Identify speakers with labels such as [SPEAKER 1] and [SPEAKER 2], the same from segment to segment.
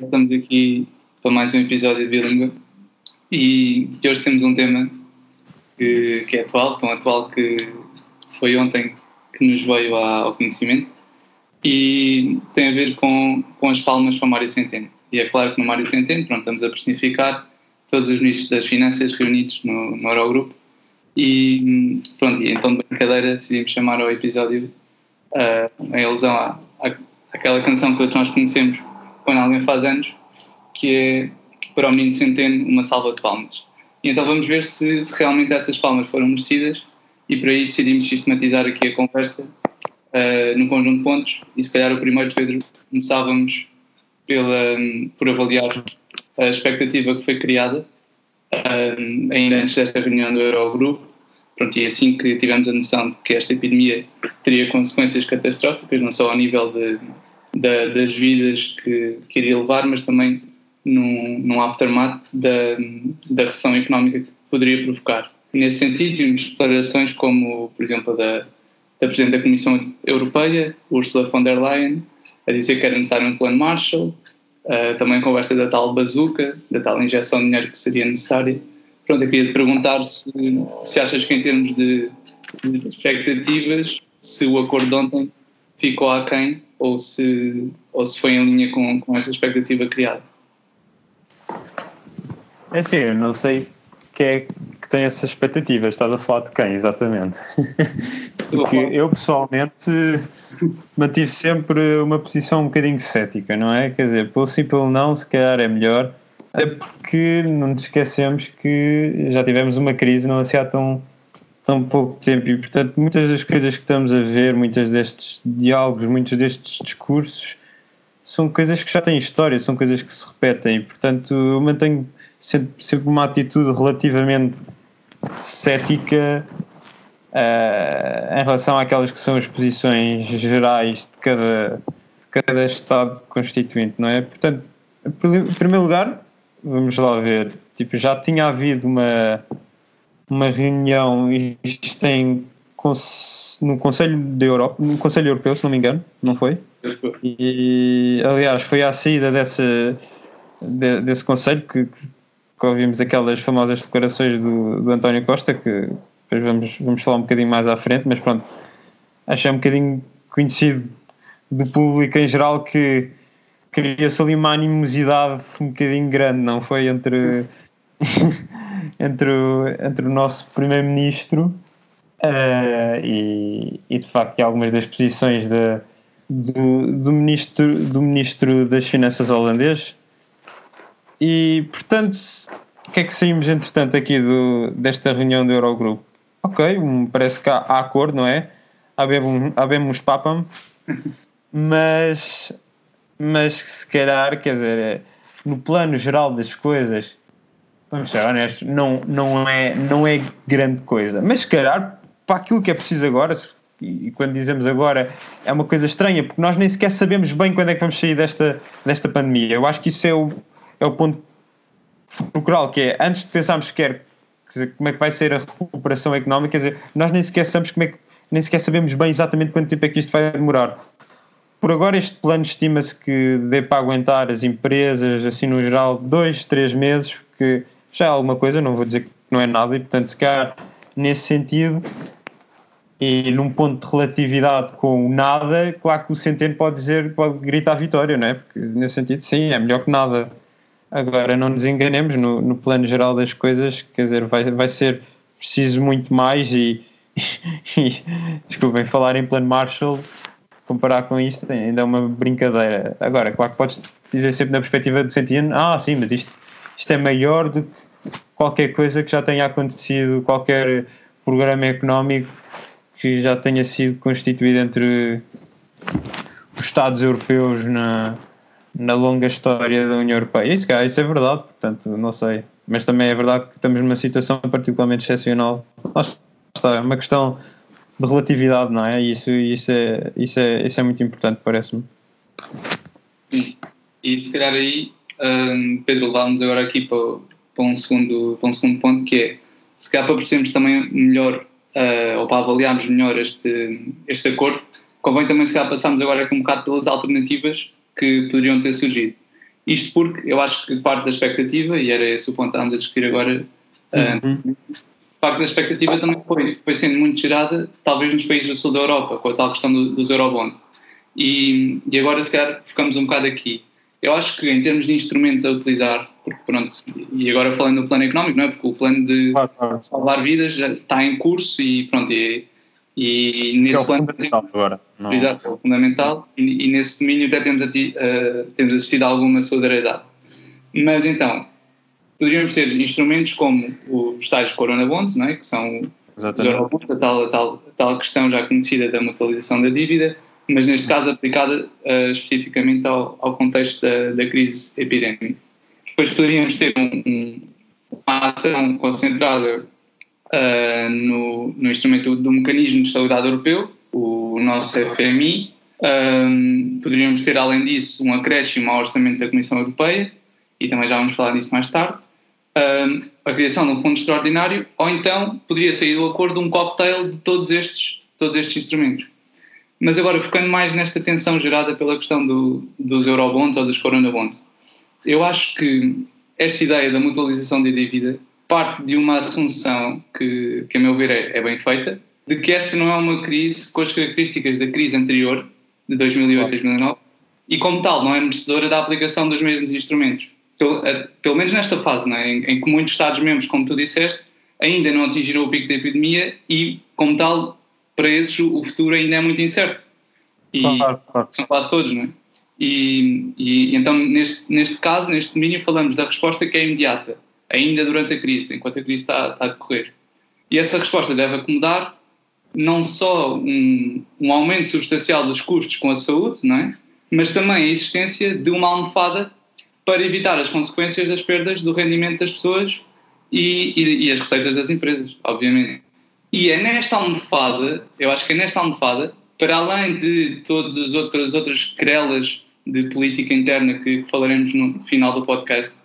[SPEAKER 1] Estamos aqui para mais um episódio de Bilíngua e hoje temos um tema que, que, é atual, tão atual que foi ontem que nos veio ao conhecimento. E tem a ver com, com as palmas para Mário Centeno. E é claro que no Mário Centeno pronto, estamos a personificar todos os ministros das finanças reunidos no, no Eurogrupo. E pronto, e então de brincadeira decidimos chamar ao episódio uh, em alusão à, à, àquela canção que todos nós conhecemos quando alguém faz anos, que é para o menino Centeno uma salva de palmas. E então vamos ver se, se realmente essas palmas foram merecidas e para isso decidimos sistematizar aqui a conversa uh, num conjunto de pontos e se calhar o primeiro, Pedro, começávamos pela, por avaliar a expectativa que foi criada uh, ainda antes desta reunião do Eurogrupo Pronto, e assim que tivemos a noção de que esta epidemia teria consequências catastróficas, não só ao nível de, de, das vidas que, que iria levar, mas também num, num aftermath da, da recessão económica que poderia provocar. nesse sentido, vimos declarações como, por exemplo, da, da Presidente da Comissão Europeia, Ursula von der Leyen, a dizer que era necessário um plano Marshall, uh, também conversa da tal bazuca, da tal injeção de dinheiro que seria necessária. Pronto, eu queria te perguntar se, se achas que em termos de, de expectativas, se o acordo de ontem ficou aquém ou se, ou se foi em linha com, com esta expectativa criada.
[SPEAKER 2] É assim, eu não sei quem é que tem essas expectativas, estás a falar de quem exatamente? Porque eu pessoalmente mantive sempre uma posição um bocadinho cética, não é? Quer dizer, pelo sim pelo não, se calhar é melhor, é porque não nos esquecemos que já tivemos uma crise não assim há tão, tão pouco tempo e, portanto, muitas das coisas que estamos a ver, muitos destes diálogos, muitos destes discursos são coisas que já têm história, são coisas que se repetem e, portanto, eu mantenho sempre, sempre uma atitude relativamente cética uh, em relação àquelas que são as posições gerais de cada, de cada Estado constituinte, não é? Portanto, em primeiro lugar, vamos lá ver, tipo, já tinha havido uma, uma reunião, isto tem no Conselho da Europa, no Conselho Europeu, se não me engano, não foi? E aliás, foi à saída dessa, de, desse Conselho que, que ouvimos aquelas famosas declarações do, do António Costa, que depois vamos, vamos falar um bocadinho mais à frente, mas pronto, acho é um bocadinho conhecido do público em geral que cria-se ali uma animosidade um bocadinho grande, não foi? Entre, entre, o, entre o nosso Primeiro-Ministro uh, e, e, de facto, algumas das posições de, do, do, ministro, do Ministro das Finanças holandês. E, portanto, o que é que saímos, entretanto, aqui do, desta reunião do Eurogrupo? Ok, parece que há, há acordo, não é? Habemos papam, mas mas se calhar, quer dizer, é, no plano geral das coisas, vamos ser honestos, não, não, é, não é grande coisa. Mas se calhar, para aquilo que é preciso agora, e quando dizemos agora, é uma coisa estranha, porque nós nem sequer sabemos bem quando é que vamos sair desta, desta pandemia. Eu acho que isso é o, é o ponto fulcral, que é, antes de pensarmos sequer dizer, como é que vai ser a recuperação económica, quer dizer, nós nem sequer sabemos como é que, nem sequer sabemos bem exatamente quanto tempo é que isto vai demorar. Por agora, este plano estima-se que dê para aguentar as empresas, assim no geral, dois, três meses, que já é alguma coisa, não vou dizer que não é nada, e portanto, se calhar, nesse sentido, e num ponto de relatividade com nada, claro que o Centeno pode dizer, pode gritar vitória, não é? Porque nesse sentido, sim, é melhor que nada. Agora, não nos enganemos, no, no plano geral das coisas, quer dizer, vai, vai ser preciso muito mais e, e, desculpem, falar em plano Marshall comparar com isto ainda é uma brincadeira. Agora, claro que podes dizer sempre na perspectiva do Centeno, ah, sim, mas isto, isto é maior do que qualquer coisa que já tenha acontecido, qualquer programa económico que já tenha sido constituído entre os Estados europeus na, na longa história da União Europeia. Isso, isso é verdade, portanto, não sei. Mas também é verdade que estamos numa situação particularmente excepcional. Está, é uma questão de relatividade, não é? Isso, isso, é, isso, é, isso é muito importante, parece-me.
[SPEAKER 1] Sim. E se calhar aí, um, Pedro, vamos agora aqui para, para, um segundo, para um segundo ponto, que é, se calhar para percebermos também melhor, uh, ou para avaliarmos melhor este, este acordo, convém também se calhar passarmos agora aqui um bocado pelas alternativas que poderiam ter surgido. Isto porque eu acho que parte da expectativa, e era esse o ponto que estávamos a discutir agora, uhum. parte da expectativa também foi, foi sendo muito gerada, talvez nos países do sul da Europa, com a tal questão do, dos eurobonds. E, e agora, se calhar, ficamos um bocado aqui. Eu acho que, em termos de instrumentos a utilizar, porque pronto, e agora falando do plano económico, não é? Porque o plano de salvar vidas já está em curso e pronto, e, e nesse
[SPEAKER 2] é o
[SPEAKER 1] plano.
[SPEAKER 2] Fundamental agora.
[SPEAKER 1] Não. Exato, é o fundamental, e, e, nesse domínio até temos, ati, uh, temos assistido a alguma solidariedade. Mas então, poderíamos ter instrumentos como os tais Corona Bonds, não é? que são Exatamente. a tal, a, tal, a tal questão já conhecida da mutualização da dívida, mas neste caso aplicada uh, especificamente ao, ao contexto da, da, crise epidémica. Depois poderíamos ter um, um, uma ação concentrada uh, no, no, instrumento do Mecanismo de Estabilidade Europeu, o nosso FMI. Um, poderíamos ter, além disso, um acréscimo ao orçamento da Comissão Europeia, e também já vamos falar disso mais tarde. A criação de um fundo extraordinário, ou então poderia sair do acordo um cocktail de todos estes, todos estes instrumentos. Mas agora, focando mais nesta tensão gerada pela questão do, dos eurobonds ou dos coronabonds, eu acho que esta ideia da mutualização da dívida parte de uma assunção que, que a meu ver, é, é, bem feita, de que esta não é uma crise com as características da crise anterior, de 2008 a 2009, e como tal não é merecedora da aplicação dos mesmos instrumentos. Pelo, pelo menos nesta fase, é? em, em que muitos Estados-membros, como tu disseste, ainda não atingiram o pico da epidemia e, como tal, para esses o futuro ainda é muito incerto. E claro, claro. são quase todos, não é? E, e, então, neste, neste caso, neste domínio, falamos da resposta que é imediata, ainda durante a crise, enquanto a crise está, está a decorrer. E essa resposta deve acomodar não só um, um aumento substancial dos custos com a saúde, não é? mas também a existência de uma almofada para evitar as consequências das perdas do rendimento das pessoas e, e, e as receitas das empresas, obviamente. E é nesta almofada, eu acho que é nesta almofada, para além de todas as outras, outras querelas de política interna que falaremos no final do podcast,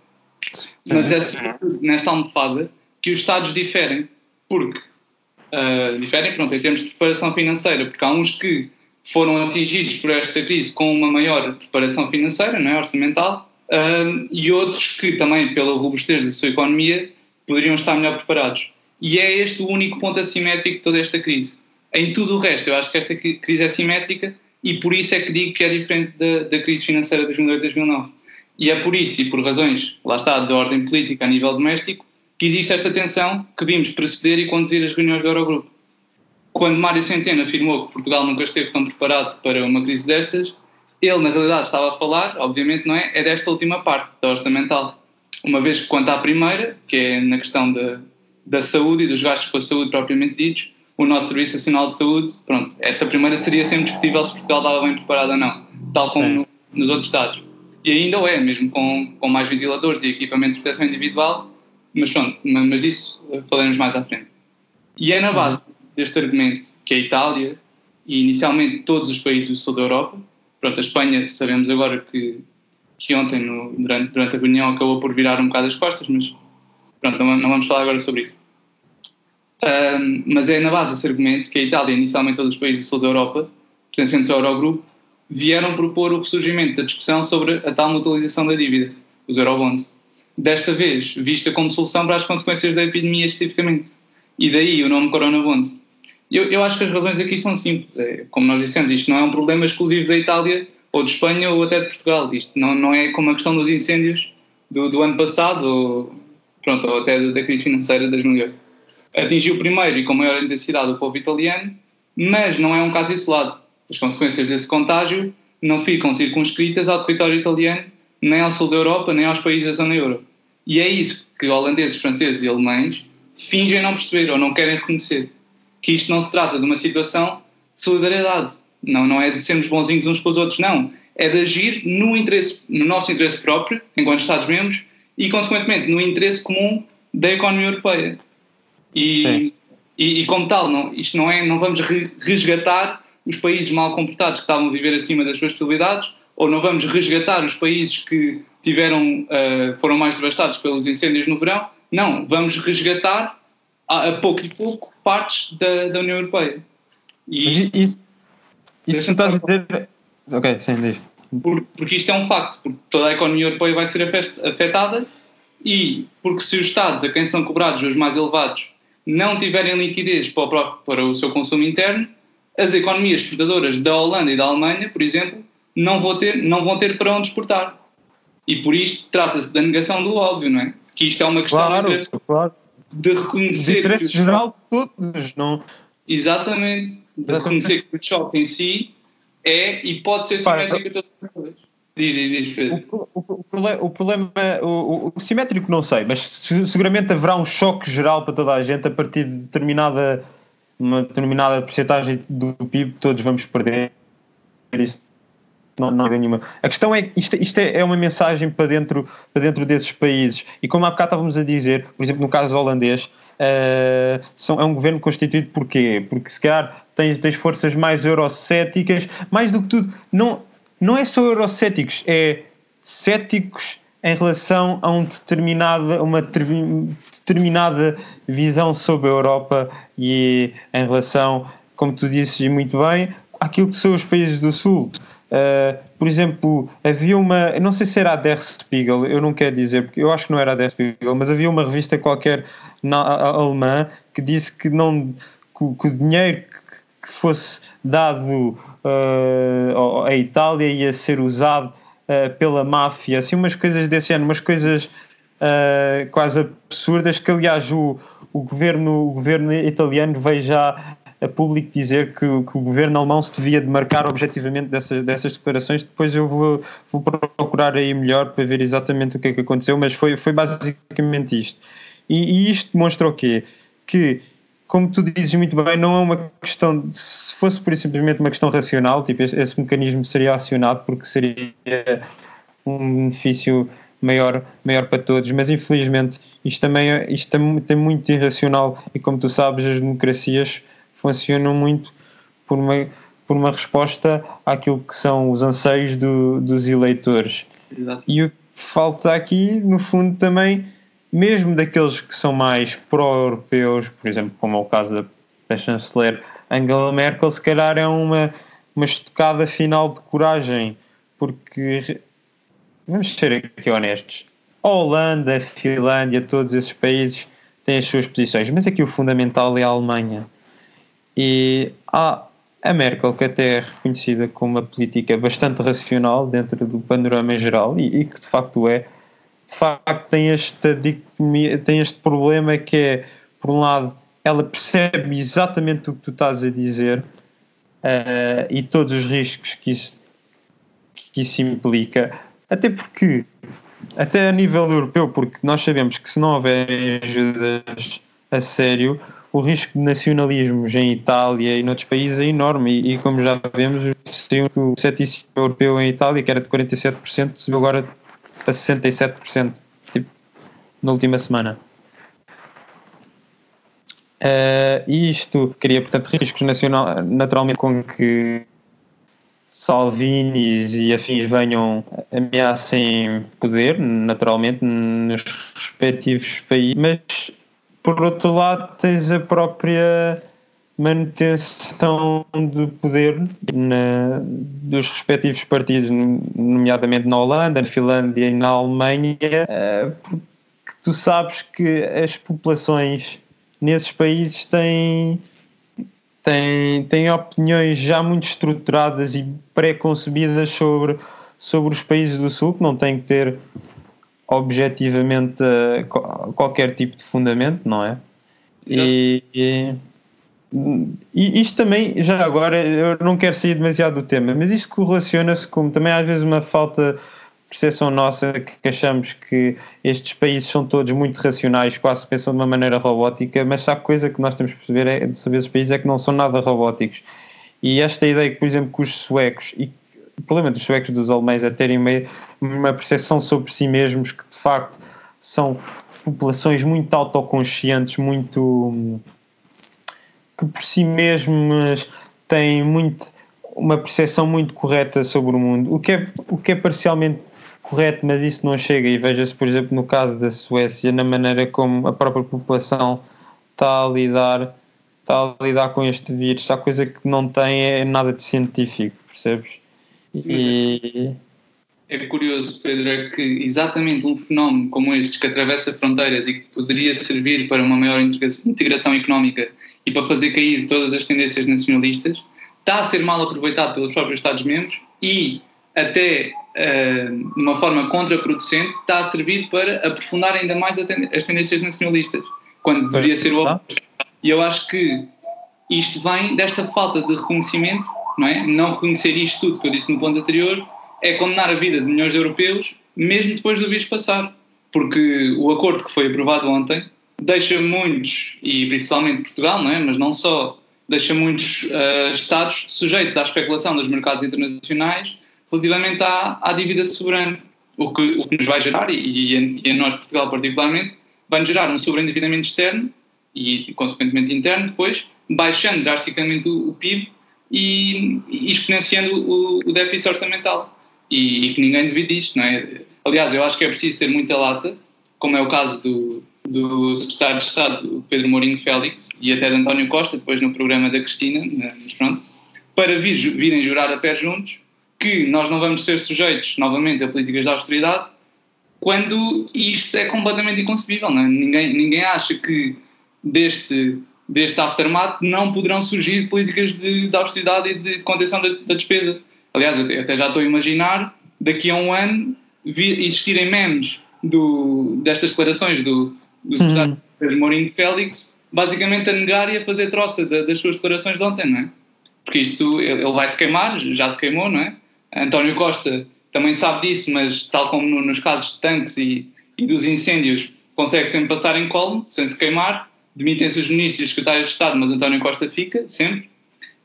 [SPEAKER 1] mas é sobretudo nesta almofada que os Estados diferem, porque uh, diferem pronto, em termos de preparação financeira, porque há uns que foram atingidos por esta crise com uma maior preparação financeira, não é, orçamental, uh, e outros que também, pela robustez da sua economia, poderiam estar melhor preparados. E é este o único ponto assimétrico de toda esta crise. Em tudo o resto, eu acho que esta crise é simétrica e por isso é que digo que é diferente da, da crise financeira de 2008-2009. E é por isso, e por razões, lá está, de ordem política a nível doméstico, que existe esta tensão que vimos preceder e conduzir as reuniões do Eurogrupo. Quando Mário Centeno afirmou que Portugal nunca esteve tão preparado para uma crise destas, ele na realidade estava a falar, obviamente não é, é desta última parte, da orçamental. Uma vez que quanto à primeira, que é na questão da, da saúde e dos gastos com a saúde propriamente ditos, o nosso Serviço Nacional de Saúde, pronto, essa primeira seria sempre discutível se Portugal estava bem preparado ou não, tal como no, nos outros Estados. E ainda o é, mesmo com, com mais ventiladores e equipamento de proteção individual, mas pronto, mas disso falaremos mais à frente. E é na base deste argumento que a Itália e inicialmente todos os países do sul da Europa, pronto, a Espanha sabemos agora que, que ontem no, durante, durante a reunião acabou por virar um bocado as costas, mas pronto, não, não vamos falar agora sobre isso. Um, mas é na base desse argumento que a Itália, inicialmente todos os países do sul da Europa, pertencentes ao Eurogrupo, vieram propor o ressurgimento da discussão sobre a tal mutualização da dívida, os Eurobonds. Desta vez, vista como solução para as consequências da epidemia especificamente. E daí o nome Corona Bond. Eu, eu acho que as razões aqui são simples. É, como nós dissemos, isto não é um problema exclusivo da Itália ou de Espanha ou até de Portugal. Isto não, não é como a questão dos incêndios do, do ano passado ou, pronto, ou até da crise financeira de 2008 atingiu primeiro e com maior intensidade o povo italiano, mas não é um caso isolado. As consequências desse contágio não ficam circunscritas ao território italiano, nem ao sul da Europa, nem aos países da zona euro. E é isso que holandeses, franceses e alemães fingem não perceber ou não querem reconhecer. Que isto não se trata de uma situação de solidariedade. Não, não é de sermos bonzinhos uns com os outros, não. É de agir no, interesse, no nosso interesse próprio, enquanto Estados-membros, e, consequentemente, no interesse comum da economia europeia. E, e, e, como tal, não, isto não é, não vamos resgatar os países mal comportados que estavam a viver acima das suas possibilidades, ou não vamos resgatar os países que tiveram, uh, foram mais devastados pelos incêndios no verão. Não, vamos resgatar a, a pouco e pouco partes da, da União Europeia.
[SPEAKER 2] E, isso, isso estás a dizer. Ok, sim, diz.
[SPEAKER 1] Por, porque isto é um facto, porque toda a economia europeia vai ser afetada e porque se os Estados a quem são cobrados os mais elevados não tiverem liquidez para o, para o seu consumo interno, as economias exportadoras da Holanda e da Alemanha, por exemplo, não vão ter, não vão ter para onde exportar. E por isto trata-se da negação do óbvio, não é? Que isto é uma questão
[SPEAKER 2] claro, de, claro.
[SPEAKER 1] de reconhecer. De
[SPEAKER 2] interesse geral de todos, não?
[SPEAKER 1] Exatamente. De reconhecer que o choque em si é e pode ser simétrico a todas as coisas. Diz, diz, diz, o, o, o
[SPEAKER 2] problema, o, o, simétrico não sei, mas seguramente haverá um choque geral para toda a gente a partir de determinada, uma determinada porcentagem do PIB, todos vamos perder. Isso não, não há nenhuma. A questão é que isto, isto é, é, uma mensagem para dentro, para dentro desses países. E como há bocado estávamos a dizer, por exemplo, no caso holandês, uh, são, é um governo constituído por quê? Porque se calhar tens, tens forças mais eurocéticas, mais do que tudo, não, não é só eurocéticos, é céticos em relação a um uma determinada visão sobre a Europa e em relação, como tu dizes muito bem, àquilo que são os países do Sul. Uh, por exemplo, havia uma, não sei se era a Der Spiegel, eu não quero dizer, porque eu acho que não era a Der Spiegel, mas havia uma revista qualquer na, alemã que disse que, não, que, que o dinheiro que, que fosse dado uh, à Itália ia ser usado uh, pela máfia, assim umas coisas desse ano, umas coisas quase absurdas que aliás o, o, governo, o governo italiano veio já a público dizer que, que, o governo alemão se devia demarcar objetivamente dessas, dessas declarações. Depois eu vou, vou procurar aí melhor para ver exatamente o que é que aconteceu, mas foi, foi basicamente isto. E, e isto demonstra o quê? Que, como tu dizes muito bem, não é uma questão, de, se fosse por simplesmente uma questão racional, tipo, esse, esse mecanismo seria acionado porque seria um benefício maior, maior para todos, mas infelizmente isto também é, isto é, muito irracional e como tu sabes as democracias funcionam muito por uma, por uma resposta àquilo que são os anseios do, dos eleitores. Exato. E o que falta aqui, no fundo, também, mesmo daqueles que são mais pró-europeus, por exemplo, como é o caso da, da chanceler Angela Merkel, se calhar é uma, uma estocada final de coragem, porque, vamos ser aqui honestos, a Holanda, a Finlândia, todos esses países têm as suas posições, mas aqui o fundamental é a Alemanha. E há a Merkel, que até é reconhecida como uma política bastante racional dentro do panorama geral, e, e que de facto é, de facto tem, esta tem este problema que é, por um lado, ela percebe exatamente o que tu estás a dizer uh, e todos os riscos que isso, que isso implica, até porque, até a nível europeu, porque nós sabemos que se não houver ajudas a sério, o risco de nacionalismos em Itália e noutros países é enorme. E, e como já vemos, o ceticismo europeu em Itália, que era de 47%, subiu agora para 67%, tipo, na última semana. Uh, isto cria, portanto, riscos nacional, naturalmente com que Salvinis e afins venham ameacem poder, naturalmente, nos respectivos países, mas por outro lado, tens a própria manutenção do poder na, dos respectivos partidos, nomeadamente na Holanda, na Finlândia e na Alemanha, eh, porque tu sabes que as populações nesses países têm, têm, têm opiniões já muito estruturadas e pré-concebidas sobre, sobre os países do Sul, que não têm que ter objetivamente qualquer tipo de fundamento, não é? E, e, e, isto também, já agora, eu não quero sair demasiado do tema, mas isto correlaciona-se com também às vezes uma falta de percepção nossa que achamos que estes países são todos muito racionais, quase pensam de uma maneira robótica, mas a coisa que nós temos que perceber é, de saber esses países é que não são nada robóticos. E esta ideia por exemplo, que os suecos, e o problema dos suecos dos alemães é terem uma, uma percepção sobre si mesmos que de facto são populações muito autoconscientes, muito que por si mesmas têm muito uma percepção muito correta sobre o mundo, o que é, o que é parcialmente correto, mas isso não chega. E veja-se, por exemplo, no caso da Suécia, na maneira como a própria população está a lidar está a lidar com este vírus, a coisa que não tem é nada de científico, percebes? E...
[SPEAKER 1] É curioso, Pedro, é que exatamente um fenómeno como este, que atravessa fronteiras e que poderia servir para uma maior integração económica e para fazer cair todas as tendências nacionalistas, está a ser mal aproveitado pelos próprios Estados-membros e, até uh, de uma forma contraproducente, está a servir para aprofundar ainda mais as tendências nacionalistas, quando deveria ser o oposto. E eu acho que isto vem desta falta de reconhecimento, não é? Não reconhecer isto tudo que eu disse no ponto anterior é condenar a vida de milhões de europeus, mesmo depois do vírus passar. Porque o acordo que foi aprovado ontem deixa muitos, e principalmente Portugal, não é? Mas não só, deixa muitos uh, Estados sujeitos à especulação dos mercados internacionais relativamente à, à dívida soberana. O que, o que nos vai gerar, e, e a, nós, Portugal particularmente, vai gerar um sobreendividamento externo e, consequentemente, interno depois, baixando drasticamente o, o PIB e, e exponenciando o, o, déficit orçamental. E, e, que ninguém divide isto, não é? Aliás, eu acho que é preciso ter muita lata, como é o caso do, do secretário de Estado, Pedro Mourinho Félix, e até de António Costa, depois no programa da Cristina, mas pronto, para vir, virem jurar a pé juntos que nós não vamos ser sujeitos novamente a políticas de austeridade quando isto é completamente inconcebível. Não é? ninguém, ninguém acha que deste, deste aftermath não poderão surgir políticas de, de austeridade e de contenção da, da, despesa. Aliás, eu até já estou a imaginar daqui a um ano existirem memes do, destas declarações do, do secretário uhum. Mourinho Félix, basicamente a negar e a fazer troça das suas declarações de ontem, não é? Porque isto, ele vai se queimar, já se queimou, não é? António Costa também sabe disso, mas tal como nos casos de tanques e, e dos incêndios, consegue sempre passar em colo, sem se queimar. Demitem-se os ministros e os secretários de Estado, mas António Costa fica, sempre.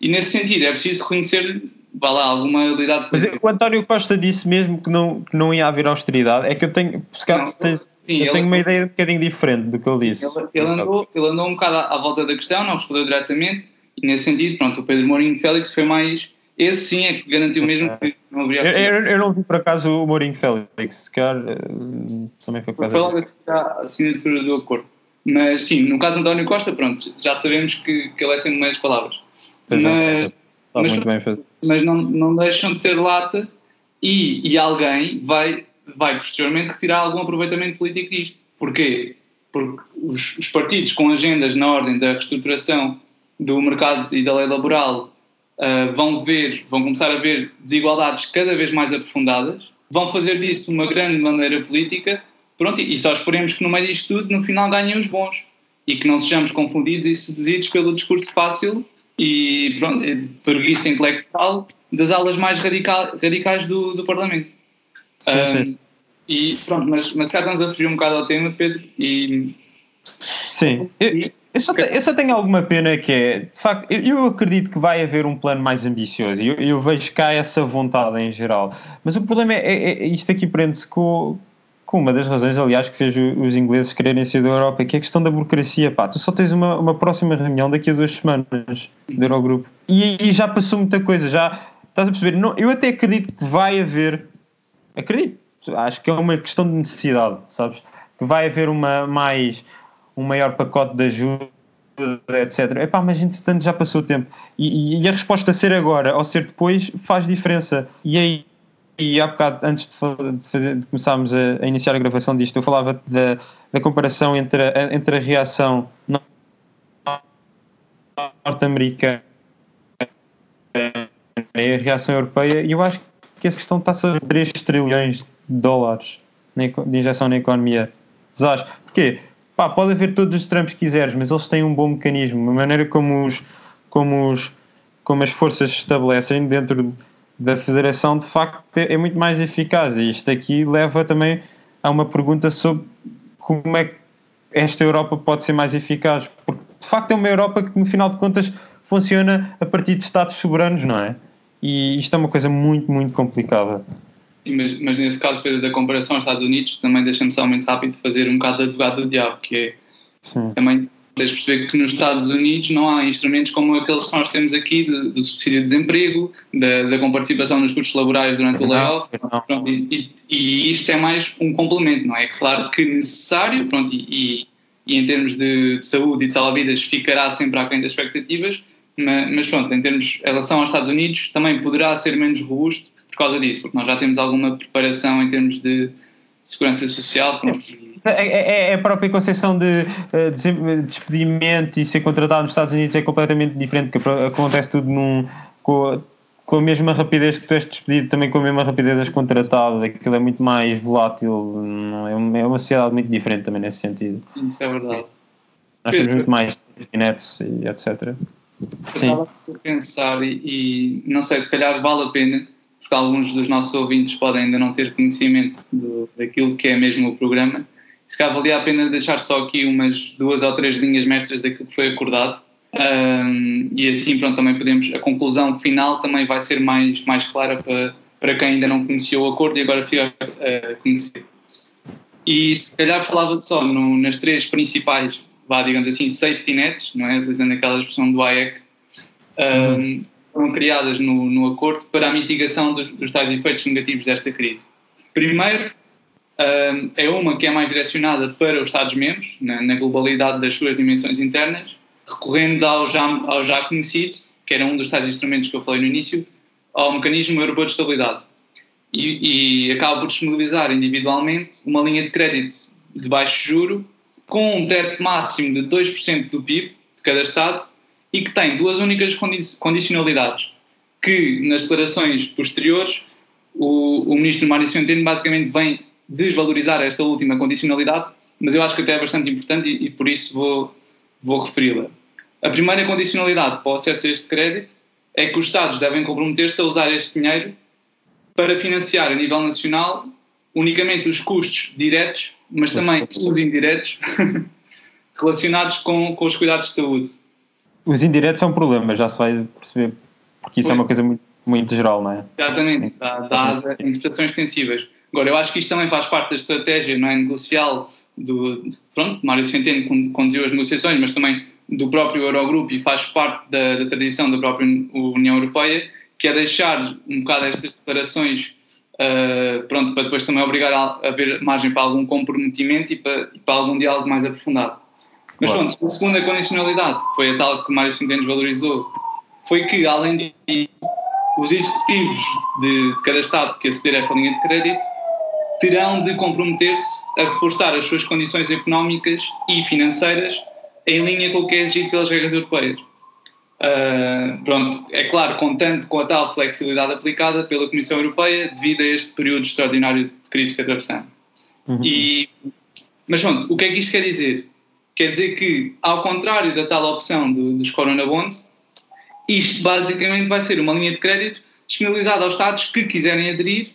[SPEAKER 1] E nesse sentido, é preciso reconhecer vá lá, alguma habilidade.
[SPEAKER 2] Mas o António Costa disse mesmo que não, que não ia haver austeridade. É que eu tenho, se calhar, tenho, sim, eu tenho uma ideia um bocadinho diferente do que ele disse.
[SPEAKER 1] Ele, ele andou, ele andou um bocado à, à volta da questão, não respondeu diretamente, e nesse sentido, pronto, o Pedro Mourinho Félix foi mais esse sim é que garantiu mesmo que não haveria
[SPEAKER 2] eu, eu, eu, não vi por acaso o Mourinho Félix, se calhar eh, também foi por causa
[SPEAKER 1] disso. a assinatura do acordo. Mas sim, no caso de António Costa, pronto, já sabemos que, que ele é sem meias palavras. Pois mas, mas, mas, mas não, não deixam de ter lata e, e alguém vai, vai posteriormente retirar algum aproveitamento político disto. Porquê? Porque os, os partidos com agendas na ordem da reestruturação do mercado e da lei laboral uh, vão ver, vão começar a ver desigualdades cada vez mais aprofundadas, vão fazer disso uma grande maneira política, pronto, e só esperemos que no meio disto tudo, no final, ganhem os bons e que não sejamos confundidos e seduzidos pelo discurso fácil e pronto, preguiça intelectual das alas mais radical, radicais do, do Parlamento. Sim, sim. E pronto, mas, mas cá estamos a fugir um bocado ao tema, Pedro, e.
[SPEAKER 2] Sim. E, eu só, eu só, tenho alguma pena que é, de facto, eu, eu acredito que vai haver um plano mais ambicioso e eu, eu, vejo cá essa vontade em geral. Mas o problema é, é, é isto aqui prende-se com, com uma das razões, aliás, que fez os ingleses quererem sair da Europa, que é a questão da burocracia. Pá, tu só tens uma, uma próxima reunião daqui a duas semanas do Eurogrupo e, e já passou muita coisa, já estás a perceber? Não, eu até acredito que vai haver, acredito, acho que é uma questão de necessidade, sabes? Que vai haver uma mais um maior pacote de ajuda, etc. Epá, mas entretanto já passou o tempo. E, e, a resposta ser agora ou ser depois faz diferença. E aí, e há bocado, antes de, de, fazer, de começarmos a, a, iniciar a gravação disto, eu falava da, da comparação entre a, entre a reação norte-americana e a reação europeia, e eu acho que essa questão está a 3 trilhões de dólares de injeção na economia. Desastre. Porquê? Pá, pode haver todos os trampos que quiseres, mas eles têm um bom mecanismo. A maneira como, os, como, os, como as forças se estabelecem dentro da federação, de facto, é muito mais eficaz. E isto aqui leva também a uma pergunta sobre como é que esta Europa pode ser mais eficaz. Porque, de facto, é uma Europa que, no final de contas, funciona a partir de Estados soberanos, não é? E isto é uma coisa muito, muito complicada.
[SPEAKER 1] Sim, mas, mas nesse caso, Pedro, da comparação aos Estados Unidos, também deixa-me só muito rápido fazer um bocado de advogado do diabo, que é Sim. também tens de perceber que nos Estados Unidos não há instrumentos como aqueles que nós temos aqui do, do subsídio de desemprego, da, da comparticipação nos custos laborais durante o layoff, pronto, e, e, isto é mais um complemento, não é? Claro que necessário, pronto, e, e em termos de, de, saúde e de salva-vidas ficará sempre aquém das expectativas, mas, mas pronto, em termos em relação aos Estados Unidos também poderá ser menos robusto por causa disso, porque nós já temos alguma preparação em termos de segurança social.
[SPEAKER 2] É, é, é, é, a própria concepção de uh, despedimento e ser contratado nos Estados Unidos é completamente diferente, porque acontece tudo num, com, com a mesma rapidez que tu és despedido, também com a mesma rapidez és contratado. Aquilo é muito mais volátil, é uma, é uma sociedade muito diferente também nesse sentido.
[SPEAKER 1] Isso é verdade.
[SPEAKER 2] Nós temos muito mais nets e etc.
[SPEAKER 1] Estava a pensar e, e, não sei, se calhar vale a pena, porque alguns dos nossos ouvintes podem ainda não ter conhecimento do, daquilo que é mesmo o programa. Se calhar valia a pena deixar só aqui umas duas ou três linhas mestras daquilo que foi acordado. Um, e assim, pronto, também podemos. A conclusão final também vai ser mais, mais clara para, para quem ainda não conhecia o acordo e agora fica a conhecer. E se calhar falava só no, nas três principais vá, digamos assim, safety nets, não é? utilizando aquela expressão do IEC, um, foram criadas no, no acordo para a mitigação dos, dos tais efeitos negativos desta crise. Primeiro, um, é uma que é mais direcionada para os Estados-membros, na, na, globalidade das suas dimensões internas, recorrendo ao já, ao já conhecido, que era um dos tais instrumentos que eu falei no início, ao mecanismo europeu de estabilidade. E, e acaba por disponibilizar individualmente uma linha de crédito de baixo juro com um teto máximo de 2% do PIB de cada Estado e que tem duas únicas condicionalidades, que nas declarações posteriores o, o ministro Mário Centeno basicamente vem desvalorizar esta última condicionalidade, mas eu acho que até é bastante importante e, e por isso vou, vou referi-la. A primeira condicionalidade para o acesso a este crédito é que os Estados devem comprometer-se a usar este dinheiro para financiar a nível nacional unicamente os custos diretos mas também os indiretos relacionados com, com os cuidados de saúde.
[SPEAKER 2] Os indiretos são problemas, já se vai perceber, porque isso é uma coisa muito, muito geral, não é?
[SPEAKER 1] Exatamente, dá, dá asa a interpretações extensivas. Agora, eu acho que isto também faz parte da estratégia não é, negocial do. Pronto, Mário Centeno conduziu as negociações, mas também do próprio Eurogrupo e faz parte da, da tradição da própria União Europeia, que é deixar um bocado estas declarações Uh, pronto, para depois também obrigar a, a haver margem para algum comprometimento e para, e para algum diálogo mais aprofundado. Mas claro. pronto, a segunda condicionalidade, que foi a tal que Mário Centeno valorizou, foi que, além de os executivos de, de cada Estado que aceder a esta linha de crédito terão de comprometer-se a reforçar as suas condições económicas e financeiras em linha com o que é exigido pelas regras europeias. Uh, pronto, é claro, contando com a tal flexibilidade aplicada pela Comissão Europeia devido a este período extraordinário de crise que atravessamos. Uhum. E, mas pronto, o que é que isto quer dizer? Quer dizer que, ao contrário da tal opção do, dos Corona Bonds, isto basicamente vai ser uma linha de crédito disponibilizada aos Estados que quiserem aderir.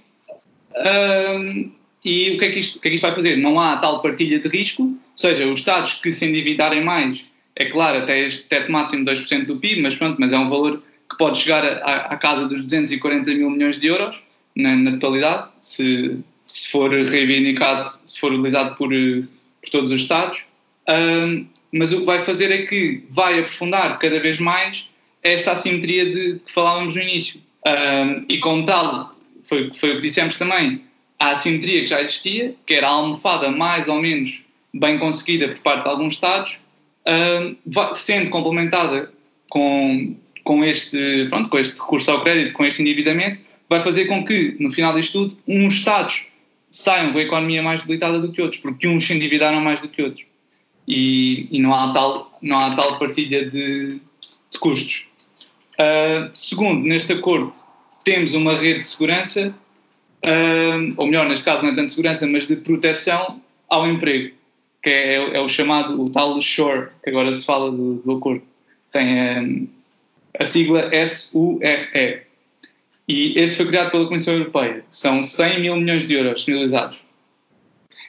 [SPEAKER 1] Uh, e o que, é que isto, o que é que isto vai fazer? Não há tal partilha de risco, ou seja, os Estados que se endividarem mais é claro, até este teto máximo de 2% do PIB, mas pronto, mas é um valor que pode chegar à, casa dos 240 mil milhões de euros na, na totalidade, se, se for reivindicado, se for utilizado por, por todos os Estados. Um, mas o que vai fazer é que vai aprofundar cada vez mais esta assimetria de, de que falávamos no início. Um, e como tal, foi, foi o que dissemos também, a assimetria que já existia, que era a almofada mais ou menos bem conseguida por parte de alguns Estados, sendo complementada com, com, este, pronto, com este recurso ao crédito, com este endividamento, vai fazer com que, no final disto tudo, uns Estados saiam com a economia mais debilitada do que outros, porque uns se endividaram mais do que outros. E, e não, há tal, não há tal partilha de, de custos. Uh, segundo, neste acordo, temos uma rede de segurança, uh, ou melhor, neste caso não é tanto de segurança, mas de proteção ao emprego que é, é, o chamado, o tal SURE, que agora se fala do, do acordo. Tem um, a sigla S-U-R-E. E este foi criado pela Comissão Europeia. São 100 mil milhões de euros disponibilizados.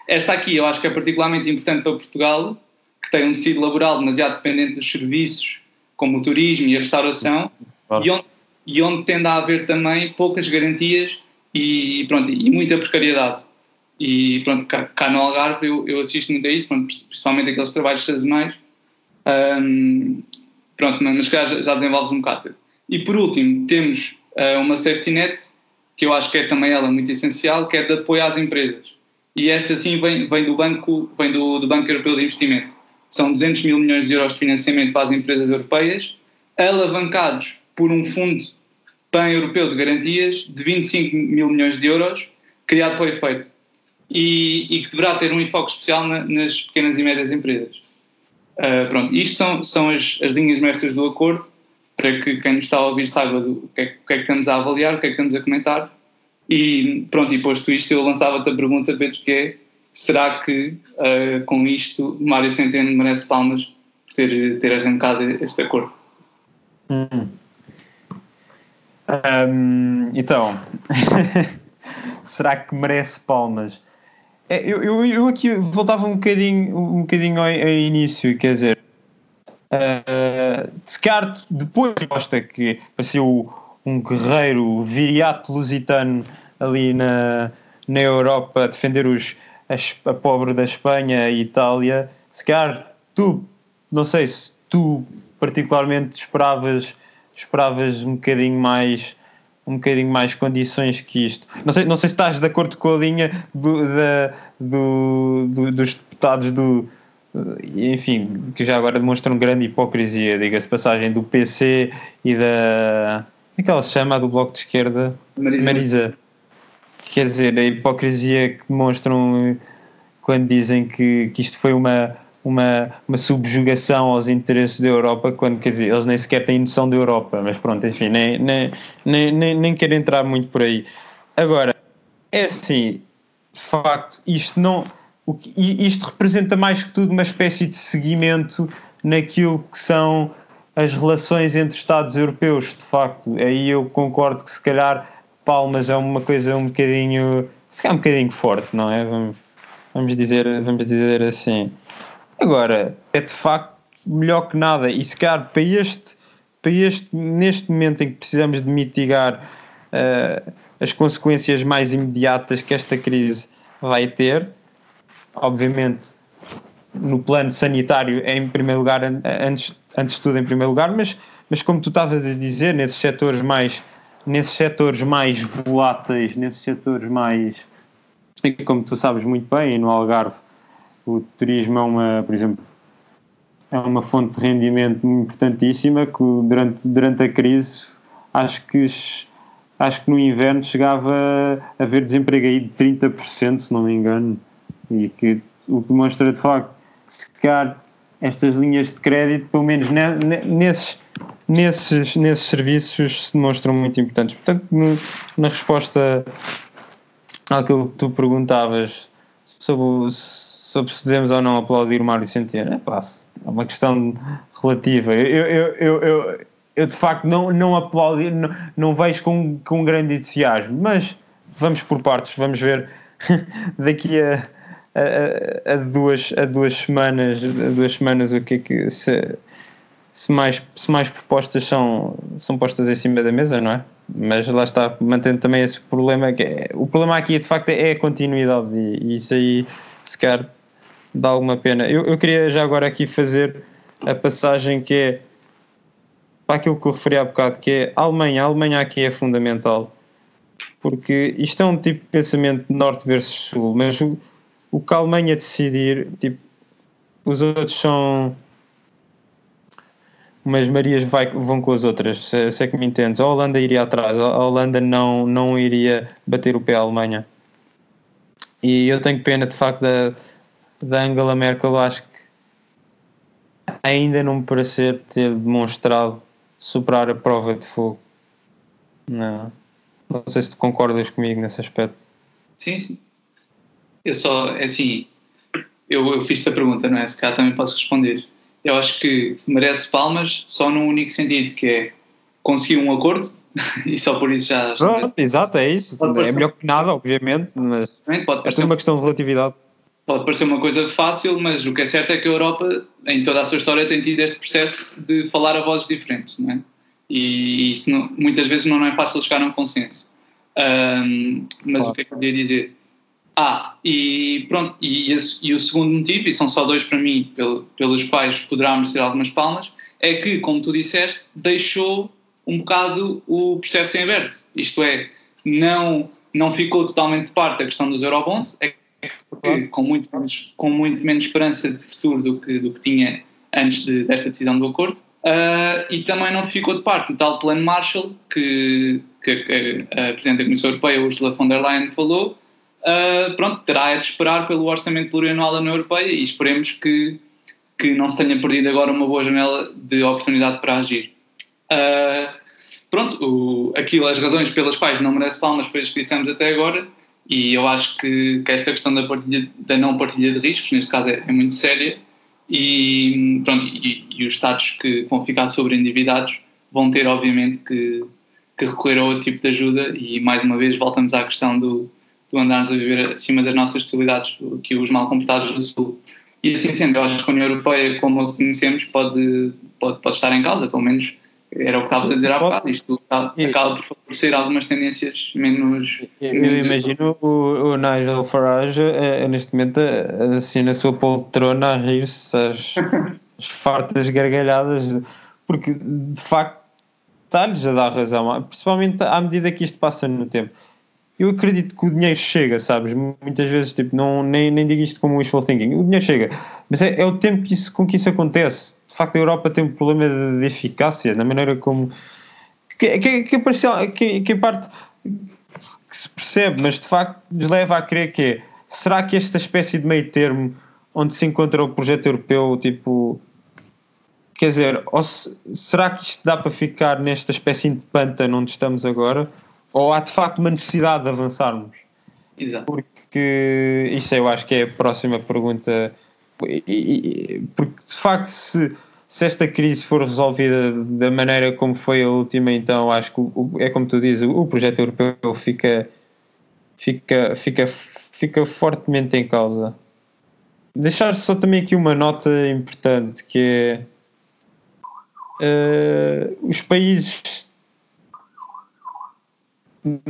[SPEAKER 1] Esta aqui eu acho que é particularmente importante para Portugal, que tem um tecido laboral demasiado dependente dos serviços, como o turismo e a restauração, claro. e, onde, e onde tende a haver também poucas garantias e, pronto, e muita precariedade. E pronto, cá, cá no Algarve eu, eu, assisto muito a isso, pronto, principalmente aqueles trabalhos sazonais. Um, pronto, mas já, já desenvolves um bocado. E por último, temos uh, uma safety net, que eu acho que é também ela muito essencial, que é de apoio às empresas. E esta sim vem, vem do banco, vem do, do Banco Europeu de Investimento. São 200 mil milhões de euros de financiamento para as empresas europeias, alavancados por um fundo pan-europeu de garantias de 25 mil milhões de euros, criado para o efeito, e, e que deverá ter um enfoque especial na, nas pequenas e médias empresas. Uh, pronto, isto são, são as, as linhas mestras do acordo, para que quem nos está a ouvir saiba o, que é, que é que estamos a avaliar, o que é que estamos a comentar. E pronto, e posto isto, eu lançava-te a pergunta, Pedro, que é, será que uh, com isto Mário Centeno merece palmas por ter, ter arrancado este acordo?
[SPEAKER 2] Hum. Um, então, será que merece palmas? É, eu, eu, aqui voltava um bocadinho, um bocadinho ao, ao início, quer dizer, uh, Descartes, depois Costa, que pareceu um guerreiro viriato lusitano ali na, na Europa a defender os, a, a pobre da Espanha e Itália, se calhar tu, não sei se tu particularmente esperavas esperavas um bocadinho mais um bocadinho mais condições que isto. Não sei, não sei se estás de acordo com a linha do, da, do, do, dos deputados do enfim, que já agora demonstram grande hipocrisia, diga-se passagem, do PC e da. Como é que ela se chama? do Bloco de Esquerda?
[SPEAKER 1] Marisa. Marisa.
[SPEAKER 2] Quer dizer, a hipocrisia que demonstram quando dizem que, que isto foi uma uma, uma subjugação aos interesses da Europa, quando quer dizer, eles nem sequer têm noção da Europa, mas pronto, enfim, nem, nem, nem, nem, nem quero entrar muito por aí. Agora, é assim, de facto, isto não. O que, isto representa mais que tudo uma espécie de seguimento naquilo que são as relações entre Estados europeus, de facto. Aí eu concordo que se calhar Palmas é uma coisa um bocadinho. se calhar um bocadinho forte, não é? Vamos, vamos, dizer, vamos dizer assim. Agora, é de facto melhor que nada. E se calhar para este, para este neste momento em que precisamos de mitigar uh, as consequências mais imediatas que esta crise vai ter, obviamente no plano sanitário é em primeiro lugar, antes, antes de tudo em primeiro lugar, mas, mas como tu estavas a dizer, nesses setores mais nesses setores mais voláteis, nesses setores mais como tu sabes muito bem, no Algarve o turismo é uma, por exemplo, é uma fonte de rendimento importantíssima que durante, durante a crise acho que acho que no inverno chegava a haver desemprego aí de 30%, se não me engano, e que o que demonstra de facto que se calhar estas linhas de crédito, pelo menos nesses, nesses, nesses serviços, se demonstram muito importantes. Portanto, no, na resposta àquilo que tu perguntavas sobre o sobre se devemos ou não aplaudir o Mário Centeno. É, pá, é uma questão relativa. Eu, eu, eu, eu, eu de facto não, não aplaudi, não, não vejo com, com grande entusiasmo, mas vamos por partes, vamos ver daqui a, a, a, duas, a duas semanas, a duas semanas o que é que se, se mais, se mais propostas são, são postas em cima da mesa, não é? Mas lá está, mantendo também esse problema que é, o problema aqui de facto é a continuidade e, e isso aí se calhar dá alguma pena. Eu, eu queria já agora aqui fazer a passagem que é para aquilo que eu referi há bocado, que é a Alemanha. A Alemanha aqui é fundamental, porque isto é um tipo de pensamento norte versus sul, mas o, o que a Alemanha decidir, tipo, os outros são umas Marias vai, vão com as outras, se, se, é que me entendes. A Holanda iria atrás, a Holanda não, não iria bater o pé à Alemanha. E eu tenho pena de facto da, da Angela Merkel, acho que ainda não me parecer ter demonstrado superar a prova de fogo. Não. Não sei se tu concordas comigo nesse aspecto.
[SPEAKER 1] Sim, sim. Eu só, é assim, eu, eu fiz esta pergunta, não é? Se cá também posso responder. Eu acho que merece palmas só num único sentido, que é conseguir um acordo e só por isso já.
[SPEAKER 2] Pronto, exato, é isso. É melhor que nada, obviamente, mas pode é uma questão de relatividade
[SPEAKER 1] pode parecer uma coisa fácil, mas o que é certo é que a Europa, em toda a sua história, tem tido este processo de falar a vozes diferentes, não é? E isso não, muitas vezes não é fácil chegar a um consenso. Um, mas claro. o que é que eu queria dizer? Ah, e pronto, e, e, o segundo motivo, e são só dois para mim, pelo, pelos quais poderá merecer algumas palmas, é que, como tu disseste, deixou um bocado o processo em aberto. Isto é, não, não ficou totalmente de parte a questão dos eurobonds, é que, com, muito menos, com muito menos esperança de futuro do que, do que tinha antes de, desta decisão do acordo, Uh, e também não ficou de parte o tal plano Marshall que, que a, a Presidente da Comissão Europeia, Ursula von der Leyen, falou. Uh, pronto, terá de esperar pelo orçamento plurianual da União Europeia e esperemos que, que não se tenha perdido agora uma boa janela de oportunidade para agir. Uh, pronto, o, aquilo, as razões pelas quais não merece palmas foi que dissemos até agora e eu acho que, que esta questão da, partilha, da não partilha de riscos, neste caso é, é muito séria, e, pronto, e, e, os Estados que vão ficar sobreendividados vão ter, obviamente, que, que recorrer a outro tipo de ajuda e, mais uma vez, voltamos à questão do, do andarmos a viver acima das nossas possibilidades, que os mal comportados do Sul. E assim sendo, eu acho que a União Europeia, como a conhecemos, pode, pode, pode estar em causa, pelo menos era o que estavas a dizer há bocado, isto acaba por favorecer algumas tendências menos.
[SPEAKER 2] Eu, menos imagino o, o, Nigel Farage é, neste momento assim na sua poltrona a rir-se as, as fartas gargalhadas, porque de facto está-lhes a dar razão, principalmente à medida que isto passa no tempo. Eu acredito que o dinheiro chega, sabes? Muitas vezes, tipo, não, nem, nem digo isto como wishful thinking. O dinheiro chega, mas é, é o tempo que isso, com que isso acontece de facto a Europa tem um problema de, de eficácia na maneira como que, que, que, que, que parte que se percebe, mas de facto nos leva a crer que é, será que esta espécie de meio termo onde se encontra o projeto europeu, tipo, quer dizer, se, será que isto dá para ficar nesta espécie de pântano onde estamos agora? Ou há de facto uma necessidade de avançarmos?
[SPEAKER 1] Exato.
[SPEAKER 2] Porque isso eu acho que é a próxima pergunta porque de facto se, se esta crise for resolvida da maneira como foi a última, então acho que é como tu dizes, o projeto europeu fica, fica, fica, fica fortemente em causa. Deixar só também aqui uma nota importante que é uh, os países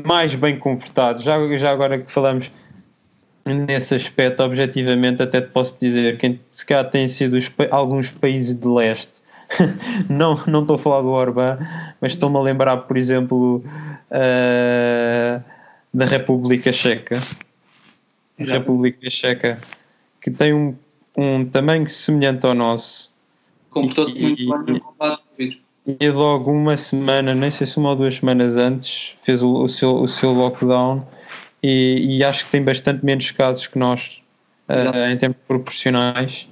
[SPEAKER 2] mais bem comportados, já, já agora que falamos nesse aspecto, objetivamente, até te posso dizer que se calhar têm sido os, alguns países de leste. não, não estou a falar do Orbán, mas estou-me a lembrar, por exemplo, uh, da República Checa. A República Checa, que tem um, um tamanho semelhante ao nosso.
[SPEAKER 1] Comportou-se muito bem no combate
[SPEAKER 2] e logo uma semana, nem sei se uma ou duas semanas antes, fez o, o seu, o seu lockdown e, e, acho que tem bastante menos casos que nós uh, em termos proporcionais.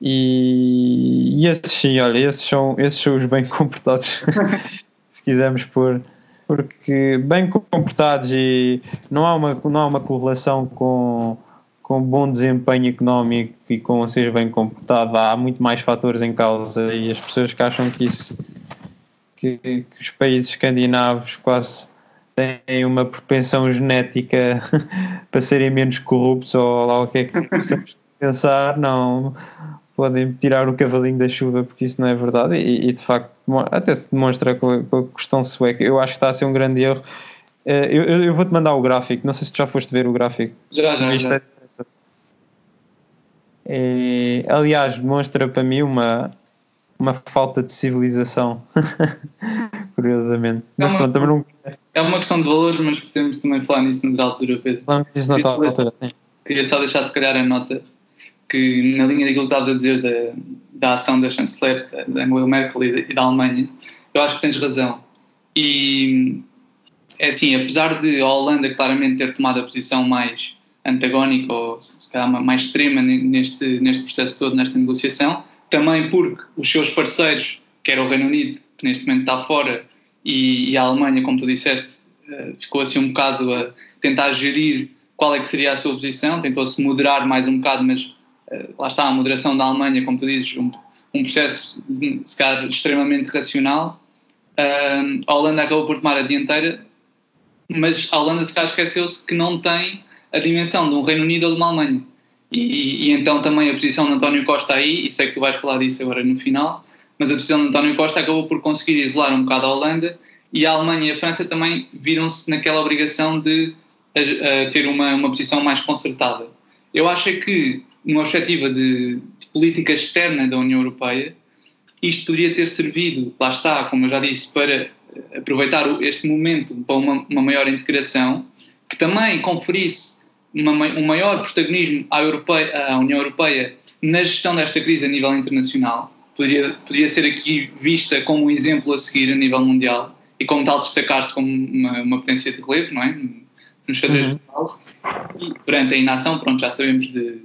[SPEAKER 2] E, e, esses sim, olha, esses são, esses são os bem comportados, se quisermos pôr, porque bem comportados e não há uma, não há uma correlação com, com bom desempenho económico e com ser bem comportado, há muito mais fatores em causa e as pessoas que acham que isso que, que os países escandinavos quase têm uma propensão genética para serem menos corruptos ou lá o que é que possamos pensar, não podem tirar o cavalinho da chuva porque isso não é verdade e, e de facto até se demonstra com a, questão sueca. Eu acho que está a ser um grande erro. Eh, eu, eu, eu vou-te mandar o gráfico, não sei se tu já foste ver o gráfico.
[SPEAKER 1] Já, já, já. É,
[SPEAKER 2] é, aliás, demonstra para mim uma, uma falta de civilização, curiosamente.
[SPEAKER 1] É uma, pronto, não... é uma questão de valores, mas podemos também falar nisso noutra altura, Pedro.
[SPEAKER 2] Falamos nisso noutra altura, sim.
[SPEAKER 1] Queria só deixar, se calhar, a nota que, na linha daquilo que estavas a dizer da, da ação da chanceler, da Angela Merkel e da, Alemanha, eu acho que tens razão. E, é assim, apesar de a Holanda claramente ter tomado a posição mais antagónica ou se calhar mais extrema neste, neste processo todo, nesta negociação, também porque os seus parceiros, que era o Reino Unido, que neste momento está fora, e, e a Alemanha, como tu disseste, uh, ficou assim um bocado a tentar gerir qual é que seria a sua posição, tentou-se moderar mais um bocado, mas uh, lá está a moderação da Alemanha, como tu dizes, um, um processo, se calhar, extremamente racional. Uh, a Holanda acabou por tomar a dianteira, mas a Holanda, se calhar, esqueceu-se que não tem a dimensão de um Reino Unido ou de uma Alemanha. E, e, então também a posição de António Costa aí, e sei que tu vais falar disso agora no final, mas a posição de António Costa acabou por conseguir isolar um bocado a Holanda e a Alemanha e a França também viram-se naquela obrigação de a, a ter uma, uma posição mais concertada. Eu acho é que, numa perspectiva de, de, política externa da União Europeia, isto poderia ter servido, lá está, como eu já disse, para aproveitar este momento para uma, uma maior integração, que também conferisse uma, um maior protagonismo à, Europeia, à União Europeia na gestão desta crise a nível internacional. Poderia, poderia ser aqui vista como um exemplo a seguir a nível mundial e como tal destacar-se como uma, uma potência de relevo, não é? No xadrez uhum. global. E perante a inação, pronto, já sabemos de,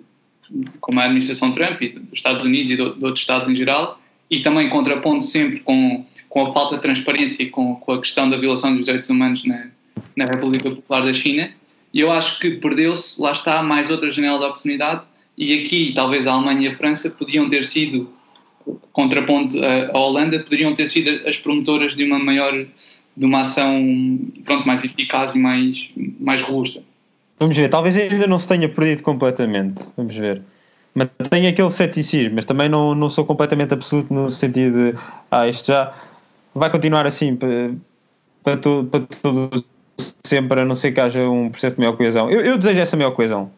[SPEAKER 1] de como a administração Trump e dos Estados Unidos e de, de outros Estados em geral, e também contrapondo sempre com, com a falta de transparência e com, com a questão da violação dos direitos humanos na, na República Popular da China. E eu acho que perdeu-se, lá está, mais outra janela de oportunidade. E aqui, talvez a Alemanha e a França podiam ter sido, contraponto a Holanda, poderiam ter sido as promotoras de uma maior, de uma ação pronto, mais eficaz e mais, mais robusta.
[SPEAKER 2] Vamos ver, talvez ainda não se tenha perdido completamente. Vamos ver. Mas tenho aquele ceticismo, mas também não, não sou completamente absoluto no sentido de ah, isto já vai continuar assim para, para, todo, para todo sempre, a não ser que haja um processo de maior coesão. Eu, eu desejo essa maior coesão.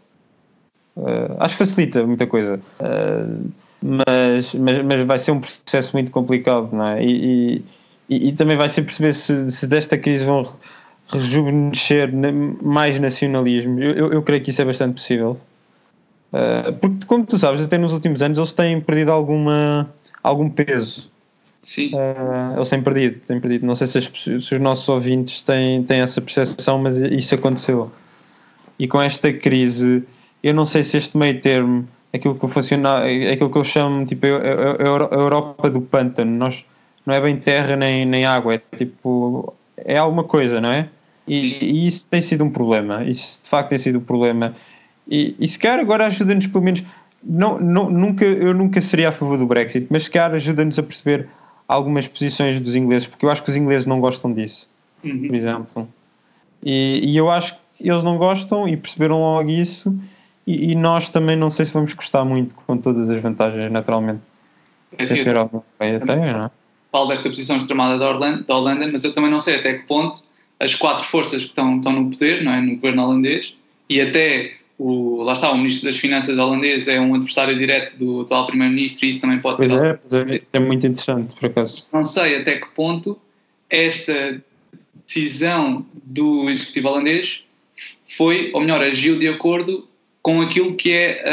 [SPEAKER 2] Uh, acho que facilita muita coisa. Uh, mas, mas, mas vai ser um processo muito complicado, não é? E, e, e também vai ser perceber se, se desta crise vão rejuvenescer mais nacionalismos. Eu, eu, eu, creio que isso é bastante possível. Uh, porque, como tu sabes, até nos últimos anos eles têm perdido alguma, algum peso.
[SPEAKER 1] Sim.
[SPEAKER 2] Uh, eles têm perdido, têm perdido. Não sei se, as, se, os nossos ouvintes têm, têm essa percepção, mas isso aconteceu. E com esta crise, eu não sei se este meio termo, aquilo que funciona, aquilo que eu chamo tipo a, a, a Europa do pântano, nós não é bem terra nem, nem água, é tipo é alguma coisa, não é? E, e, isso tem sido um problema. Isso de facto tem sido um problema. E, e se calhar agora ajuda-nos pelo menos. Não, não, nunca, eu nunca seria a favor do Brexit, mas se calhar ajuda-nos a perceber algumas posições dos ingleses, porque eu acho que os ingleses não gostam disso, uhum. por exemplo. E, e, eu acho que eles não gostam e perceberam logo isso, e, e, nós também não sei se vamos gostar muito com todas as vantagens, naturalmente.
[SPEAKER 1] É assim, eu, até, não é? Falo desta posição extremada da Holanda, da Holanda, mas eu também não sei até que ponto as quatro forças que estão, estão no poder, não é? no governo holandês, e até o, lá está, o Ministro das Finanças holandês é um adversário direto do atual Primeiro-Ministro e isso também pode
[SPEAKER 2] pois ter. É, pois é, é muito interessante, por acaso.
[SPEAKER 1] Não sei até que ponto esta decisão do Executivo holandês foi, ou melhor, agiu de acordo com aquilo que é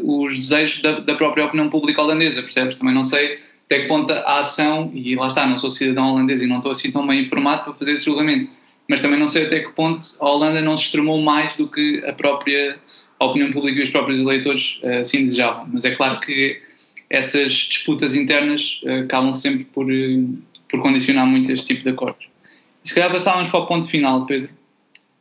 [SPEAKER 1] uh, os desejos da, da, própria opinião pública holandesa, percebes? Também não sei até que ponto a ação, e lá está, não sou cidadão holandês e não estou assim tão bem informado para fazer esse julgamento, mas também não sei até que ponto a Holanda não se extremou mais do que a própria opinião pública e os próprios eleitores uh, assim desejavam. Mas é claro que essas disputas internas uh, acabam sempre por, uh, por condicionar muito este tipo de acordos. E se calhar passávamos para o ponto final, Pedro,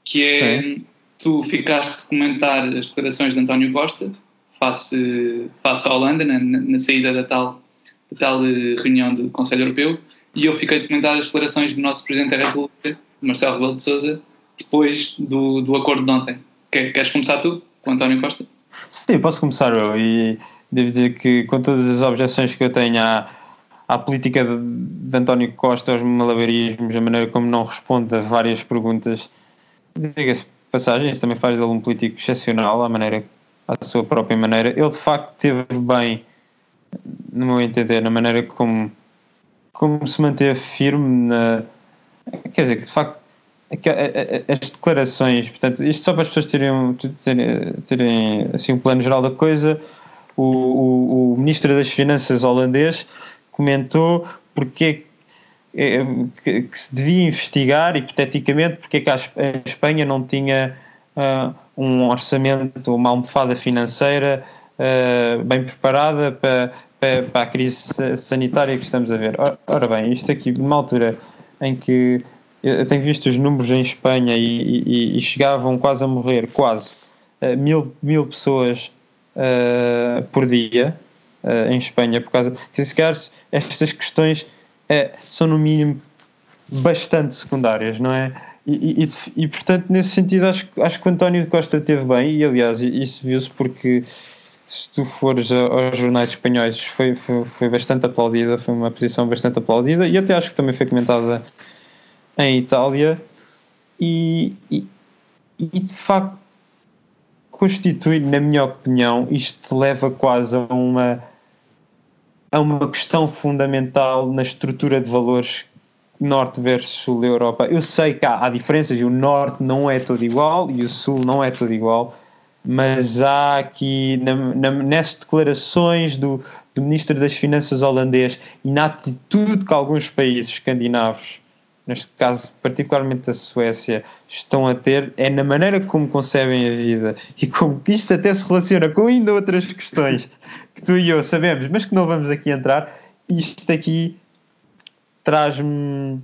[SPEAKER 1] que é Sim. Tu ficaste a comentar as declarações de António Costa face, face à Holanda na, na saída da tal, da tal reunião do Conselho Europeu e eu fiquei a comentar as declarações do nosso Presidente da República Marcelo Rebelo de Sousa, depois do, do acordo de ontem. Queres começar tu, com António Costa?
[SPEAKER 2] Sim, posso começar eu. E devo dizer que, com todas as objeções que eu tenho à, à política de, de António Costa, aos malabarismos, a maneira como não responde a várias perguntas, diga-se passagem, isso também faz dele um político excepcional, à, maneira, à sua própria maneira. Ele, de facto, teve bem, no meu entender, na maneira como, como se manteve firme na Quer dizer, que de facto as declarações, portanto, isto só para as pessoas terem, terem, terem assim, um plano geral da coisa, o, o, o Ministro das Finanças holandês comentou porque é, que, que, se devia investigar, hipoteticamente, porque é que a Espanha não tinha uh, um orçamento, uma almofada financeira uh, bem preparada para, para, para, a crise sanitária que estamos a ver. Ora bem, isto aqui, numa altura em que eu tenho visto os números em Espanha e, e, e chegavam quase a morrer, quase, uh, mil, mil pessoas por dia em Espanha, por causa se calhar estas questões são no mínimo bastante secundárias, não é? E, e, e, portanto, nesse sentido, acho, acho que o António Costa teve bem, e aliás, isso viu-se porque se tu fores aos jornais espanhóis, foi, foi, foi, bastante aplaudida, foi uma posição bastante aplaudida, e até acho que também foi comentada em Itália, e, e, e de facto constitui, na minha opinião, isto leva quase a uma, a uma questão fundamental na estrutura de valores norte versus sul da Europa. Eu sei que há, há diferenças e o norte não é todo igual e o sul não é todo igual, mas há aqui na, na, nessas declarações do, do Ministro das Finanças holandês e na atitude que alguns países escandinavos, neste caso particularmente a Suécia, estão a ter, é na maneira como concebem a vida e como isto até se relaciona com ainda outras questões que tu e eu sabemos, mas que não vamos aqui entrar. Isto aqui traz-me.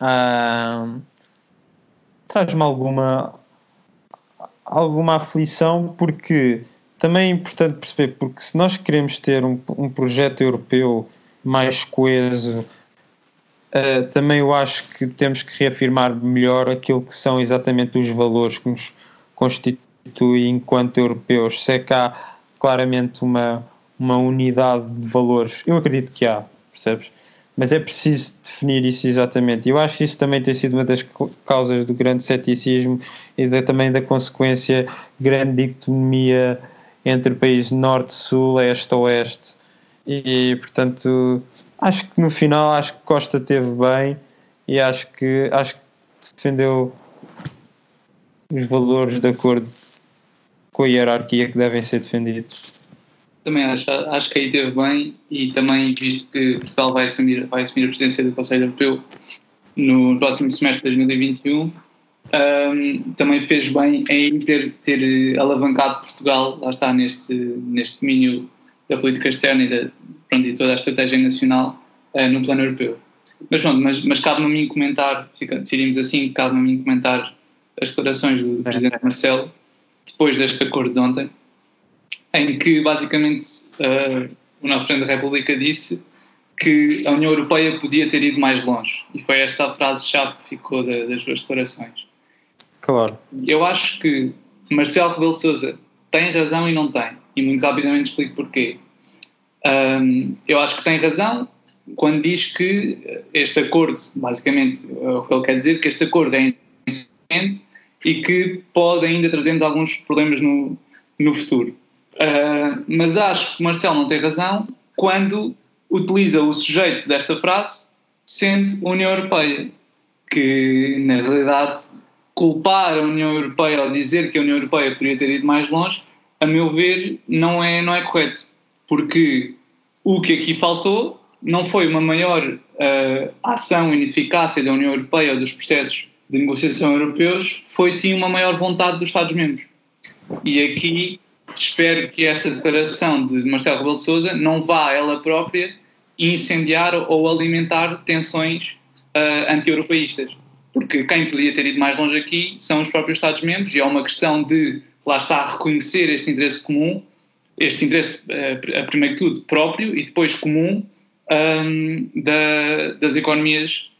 [SPEAKER 2] Ah, traz-me alguma alguma aflição porque também é importante perceber porque se nós queremos ter um, um projeto europeu mais coeso uh, também eu acho que temos que reafirmar melhor aquilo que são exatamente os valores que nos constituem enquanto europeus se é que há claramente uma, uma unidade de valores eu acredito que há, percebes? mas é preciso definir isso exatamente. Eu acho que isso também tem sido uma das causas do grande ceticismo e também da consequência grande dicotomia entre países norte-sul, este-oeste. E, portanto, acho que no final acho que Costa teve bem e acho que acho que defendeu os valores de acordo com a hierarquia que devem ser defendidos.
[SPEAKER 1] Também acho, acho que aí teve bem e também visto que Portugal vai assumir, vai assumir a presidência do Conselho Europeu no próximo semestre de 2021, um, também fez bem em ter, ter alavancado Portugal, lá está, neste, neste domínio da política externa e, da, pronto, e toda a estratégia nacional uh, no plano europeu. Mas pronto, mas, mas cabe-me a mim comentar, fica, decidimos assim, cabe-me a mim comentar as declarações do Presidente Marcelo depois deste acordo de ontem, em que basicamente uh, o nosso Presidente da República disse que a União Europeia podia ter ido mais longe. E foi esta a frase-chave que ficou da, das suas declarações.
[SPEAKER 2] Claro.
[SPEAKER 1] Eu acho que Marcelo Rebelo de Sousa tem razão e não tem. E muito rapidamente explico porquê. Um, eu acho que tem razão quando diz que este acordo, basicamente, o que ele quer dizer, que este acordo é insuficiente e que pode ainda trazer-nos alguns problemas no, no futuro. Uh, mas acho que o Marcelo não tem razão quando utiliza o sujeito desta frase sendo União Europeia, que na realidade culpar a União Europeia ou dizer que a União Europeia poderia ter ido mais longe, a meu ver, não é, não é correto. Porque o que aqui faltou não foi uma maior uh, ação e eficácia da União Europeia ou dos processos de negociação europeus, foi sim uma maior vontade dos Estados-membros. E aqui espero que esta declaração de Marcelo Rebelo de Sousa não vá ela própria incendiar ou alimentar tensões uh, anti-europeístas. Porque quem podia ter ido mais longe aqui são os próprios Estados-membros e é uma questão de, lá está, reconhecer este interesse comum, este interesse, uh, a primeiro de tudo, próprio e depois comum um, da, das economias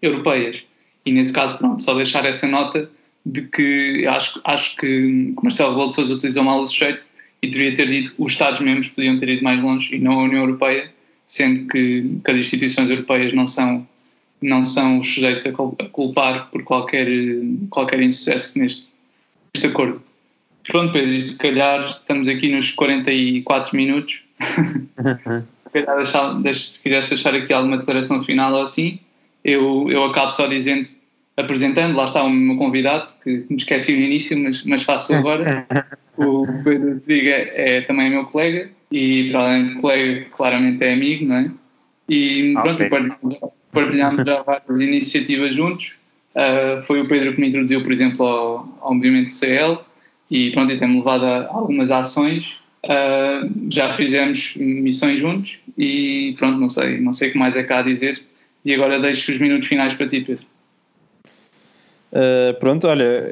[SPEAKER 1] europeias. E nesse caso, pronto, só deixar essa nota de que acho, acho que Marcelo Rebelo de Sousa utilizou mal o sujeito e deveria ter dito os Estados-membros podiam ter ido mais longe e não a União Europeia, sendo que, que as instituições europeias não são, não são os sujeitos a culpar por qualquer, qualquer insucesso neste, neste acordo. Pronto, Pedro, e se calhar estamos aqui nos 44 minutos. se calhar deixar, deixa, se quiseres deixar aqui alguma declaração final ou assim, eu, eu acabo só dizendo apresentando, lá está o meu convidado, que me esqueci no início, mas, mas faço agora. o Pedro Triga é, também meu colega e, para além de colega, claramente é amigo, não é? E pronto, okay. partilhamos já várias iniciativas juntos. Uh, foi o Pedro que me introduziu, por exemplo, ao, ao movimento CL e pronto, e tem-me levado a algumas ações. Uh, já fizemos missões juntos e pronto, não sei, não sei o que mais é cá a dizer. E agora deixo os minutos finais para ti, Pedro.
[SPEAKER 2] Uh, pronto, olha,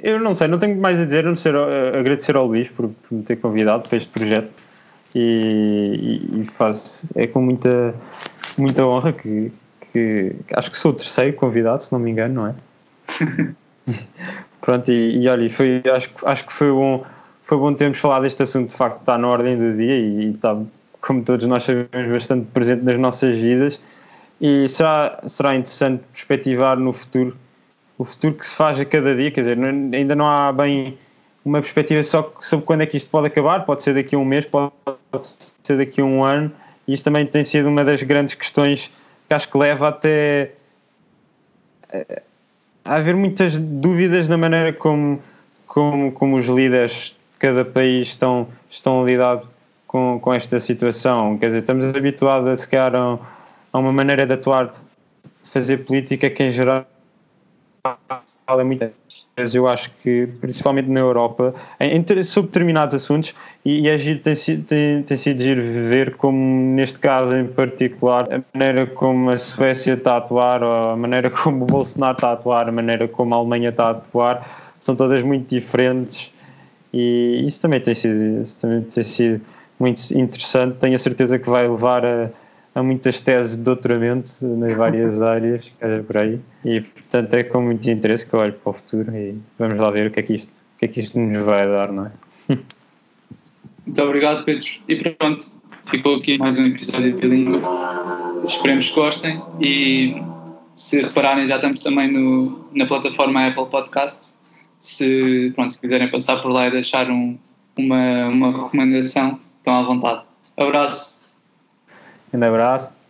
[SPEAKER 2] eu não sei, não tenho mais a dizer, a não ser agradecer ao Luís por, por, me ter convidado para este projeto e, e, e é com muita, muita honra que, que, acho que sou o terceiro convidado, se não me engano, não é? pronto, e, e olha, foi, acho, acho que foi bom, foi bom termos falado deste assunto, de facto está na ordem do dia e, e está, como todos nós sabemos, bastante presente nas nossas vidas e será, será interessante perspectivar no futuro o futuro que se faz a cada dia, quer dizer, não, ainda não há bem uma perspectiva só sobre quando é que isto pode acabar, pode ser daqui a um mês, pode ser daqui a um ano, e isso também tem sido uma das grandes questões que acho que leva até a haver muitas dúvidas na maneira como, como, como os líderes de cada país estão, estão a lidar com, com esta situação. Quer dizer, estamos habituados a se calhar a uma maneira de atuar, fazer política que em geral é muito eu acho que, principalmente na Europa, sobre determinados assuntos, e, e é giro, tem, tem, tem sido giro ver como, neste caso em particular, a maneira como a Suécia está a atuar, a maneira como o Bolsonaro está a atuar, a maneira como a Alemanha está a atuar, são todas muito diferentes, e isso também tem sido, também tem sido muito interessante. Tenho a certeza que vai levar a há muitas teses de doutoramento nas várias áreas que haja por aí. E portanto é com muito interesse que eu olho para o futuro e vamos lá ver o que é que isto, o que é que isto nos vai dar, não é?
[SPEAKER 1] Muito obrigado Pedro. E pronto, ficou aqui mais um episódio de Bilingue esperemos que gostem. E se repararem já estamos também no, na plataforma Apple Podcast. Se, pronto, se quiserem passar por lá e deixar um, uma, uma recomendação estão à vontade. Abraço
[SPEAKER 2] Um abraço.